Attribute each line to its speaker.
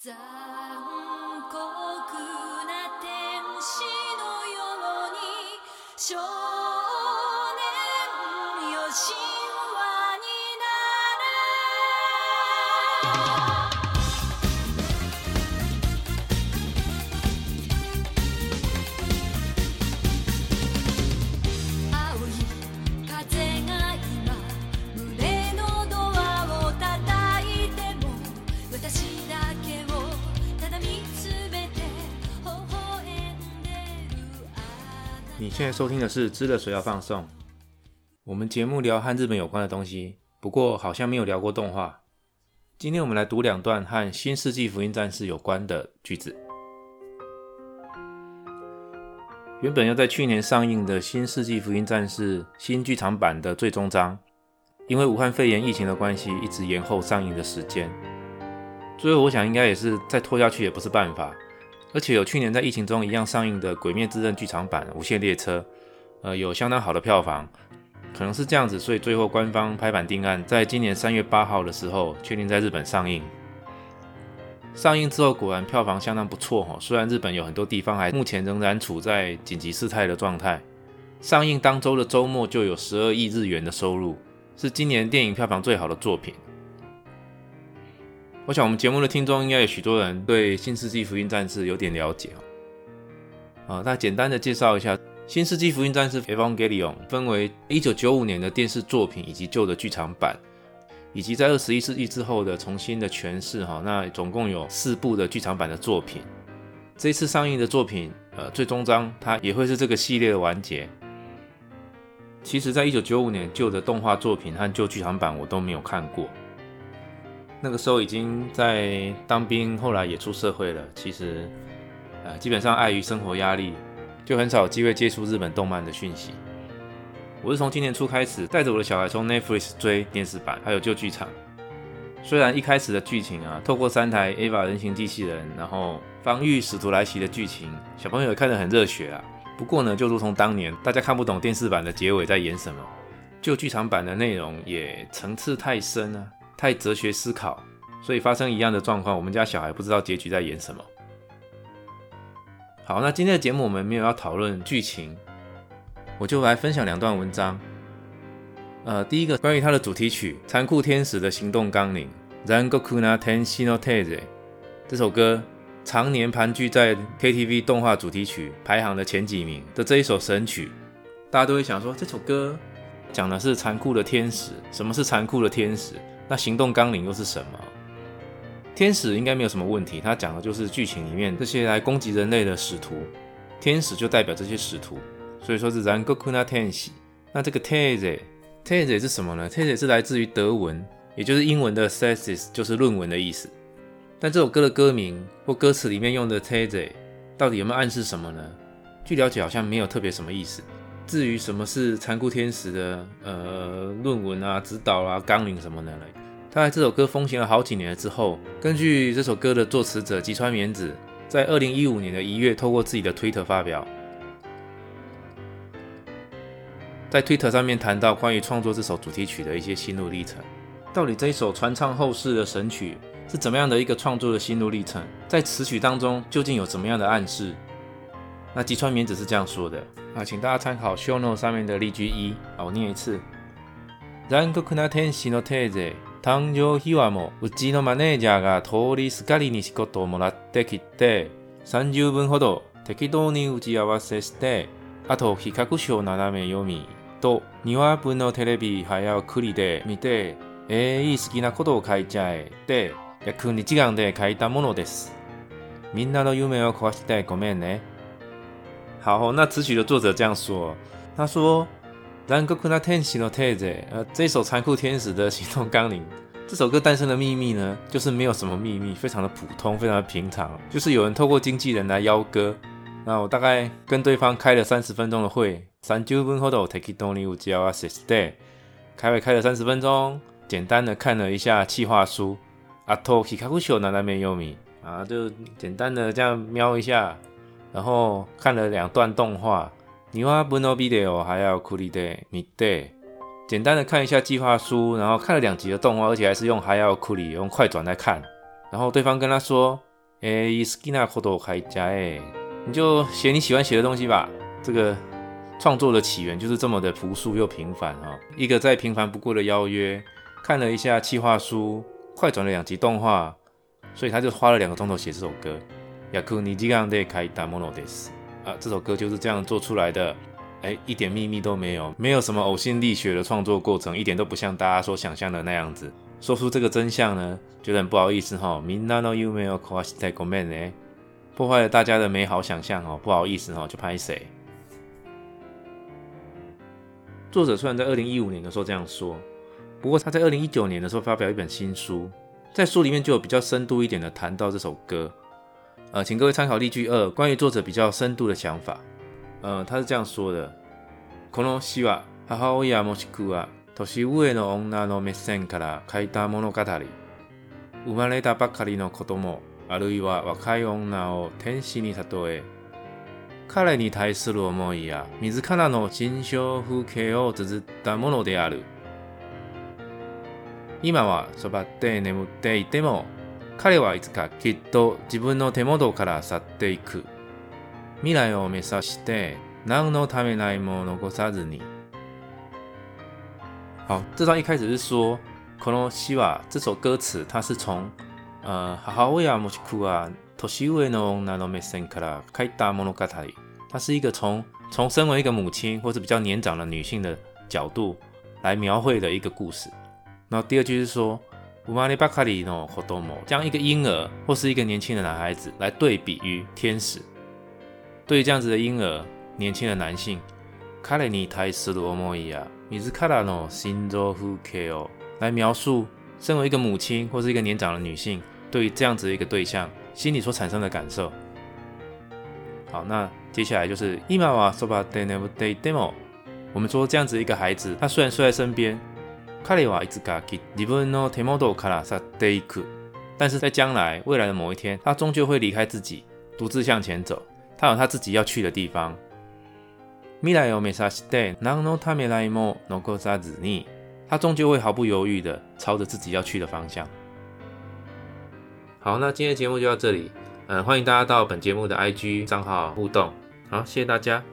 Speaker 1: 残酷な天使のように少年よし
Speaker 2: 你现在收听的是《知了水要放送》，我们节目聊和日本有关的东西，不过好像没有聊过动画。今天我们来读两段和《新世纪福音战士》有关的句子。原本要在去年上映的《新世纪福音战士》新剧场版的最终章，因为武汉肺炎疫情的关系，一直延后上映的时间。最后，我想应该也是再拖下去也不是办法。而且有去年在疫情中一样上映的《鬼灭之刃》剧场版《无限列车》，呃，有相当好的票房，可能是这样子，所以最后官方拍板定案，在今年三月八号的时候确定在日本上映。上映之后果然票房相当不错哈，虽然日本有很多地方还目前仍然处在紧急事态的状态。上映当周的周末就有十二亿日元的收入，是今年电影票房最好的作品。我想我们节目的听众应该有许多人对《新世纪福音战士》有点了解哦。啊，那简单的介绍一下，《新世纪福音战士 Evangelion》分为1995年的电视作品以及旧的剧场版，以及在21世纪之后的重新的诠释哈。那总共有四部的剧场版的作品。这次上映的作品，呃，最终章它也会是这个系列的完结。其实，在1995年旧的动画作品和旧剧场版我都没有看过。那个时候已经在当兵，后来也出社会了。其实，呃，基本上碍于生活压力，就很少有机会接触日本动漫的讯息。我是从今年初开始，带着我的小孩从 Netflix 追电视版，还有旧剧场。虽然一开始的剧情啊，透过三台 AVA 人形机器人，然后防御使徒来袭的剧情，小朋友看得很热血啊。不过呢，就如同当年大家看不懂电视版的结尾在演什么，旧剧场版的内容也层次太深啊。太哲学思考，所以发生一样的状况，我们家小孩不知道结局在演什么。好，那今天的节目我们没有要讨论剧情，我就来分享两段文章。呃，第一个关于它的主题曲《残酷天使的行动纲领》（Rangoku na Tenshi no Teze） 这首歌，常年盘踞在 KTV 动画主题曲排行的前几名的这一首神曲，大家都会想说，这首歌讲的是残酷的天使，什么是残酷的天使？那行动纲领又是什么？天使应该没有什么问题，它讲的就是剧情里面这些来攻击人类的使徒，天使就代表这些使徒，所以说是 Rangoku na Tenshi。那这个 Teze Teze 是什么呢？Teze 是来自于德文，也就是英文的 thesis，就是论文的意思。但这首歌的歌名或歌词里面用的 Teze 到底有没有暗示什么呢？据了解，好像没有特别什么意思。至于什么是残酷天使的呃论文啊、指导啊、纲领什么的？他在这首歌风行了好几年之后，根据这首歌的作词者吉川绵子在二零一五年的一月，透过自己的推特发表，在推特上面谈到关于创作这首主题曲的一些心路历程。到底这一首传唱后世的神曲是怎么样的一个创作的心路历程？在词曲当中究竟有怎么样的暗示？那吉川绵子是这样说的。啊，请大家参考 show note 上面的例句一。啊，我念一次。残酷な天使のテーゼ誕生秘話もうちのマネージャーが通りすがりに仕事をもらってきて30分ほど適当に打ち合わせしてあと比較書を斜め読みと2話分のテレビ早送りで見てえー、いい好きなことを書いちゃえって約2時間で書いたものです。みんなの夢を壊してごめんね好，那词曲的作者这样说，他说《Rangoku na Tenshi no Teze》呃，这首残酷天使的行动纲领，这首歌诞生的秘密呢，就是没有什么秘密，非常的普通，非常的平常，就是有人透过经纪人来邀歌，那我大概跟对方开了三十分钟的会，三十分ほど適当に打ち合わせして，开会开了三十分钟，简单的看了一下企划书，あと企画書斜め読み啊，就简单的这样瞄一下。 然后看了两段动画，你话不 no video 还要苦力的 m i day，简单的看一下计划书，然后看了两集的动画，而且还是用还要苦力用快转来看。然后对方跟他说，诶，伊斯基纳可多开加诶，你就写你喜欢写的东西吧。这个创作的起源就是这么的朴素又平凡啊！一个再平凡不过的邀约，看了一下计划书，快转了两集动画，所以他就花了两个钟头写这首歌。雅库尼基冈的开达莫诺德斯啊，这首歌就是这样做出来的。哎，一点秘密都没有，没有什么呕心沥血的创作过程，一点都不像大家所想象的那样子。说出这个真相呢，觉得很不好意思哈。みんなの夢を壊してごめんね，破坏了大家的美好想象哦，不好意思哈，就拍谁。作者虽然在二零一五年的时候这样说，不过他在二零一九年的时候发表一本新书，在书里面就有比较深度一点的谈到这首歌。 呃，请各位参考例句二，关于作者比较深度的想法。呃，他是这样说的：この詩は母親もしくは年上の女の目線から書いた物語。生まれたばかりの子供、あるいは若い女を天使に例え、彼に対する思いや自らの心象風景を綴ったものである。今はそばって眠っていても、 彼はいつかきっと自分の手元から去っていく。未来を目指して何のためないも残さずに。好，这段一开始是说，この詩は这首歌词，它是从呃母親もしくは年上の女の目線から書いた物語。它是一个从从身为一个母亲或者比较年长的女性的角度来描绘的一个故事。然后第二句是说，生まればかりの子供，将一个婴儿或是一个年轻的男孩子来对比于天使。对于这样子的婴儿，年轻的男性，彼に対する思いや自らの心情風景を来描述，身为一个母亲或是一个年长的女性，对于这样子的一个对象，心里所产生的感受。好，那接下来就是今はそばで眠っていても，我们说这样子一个孩子，他虽然睡在身边， 彼はいつか自分の手元から去っていく，但是在将来未来的某一天，他终究会离开自己，独自向前走。他有他自己要去的地方。未来を目指して何のためらいも残さずに，他终究会毫不犹豫的朝着自己要去的方向。好，那今天的节目就到这里。嗯，欢迎大家到本节目的 IG 账号互动。好，谢谢大家。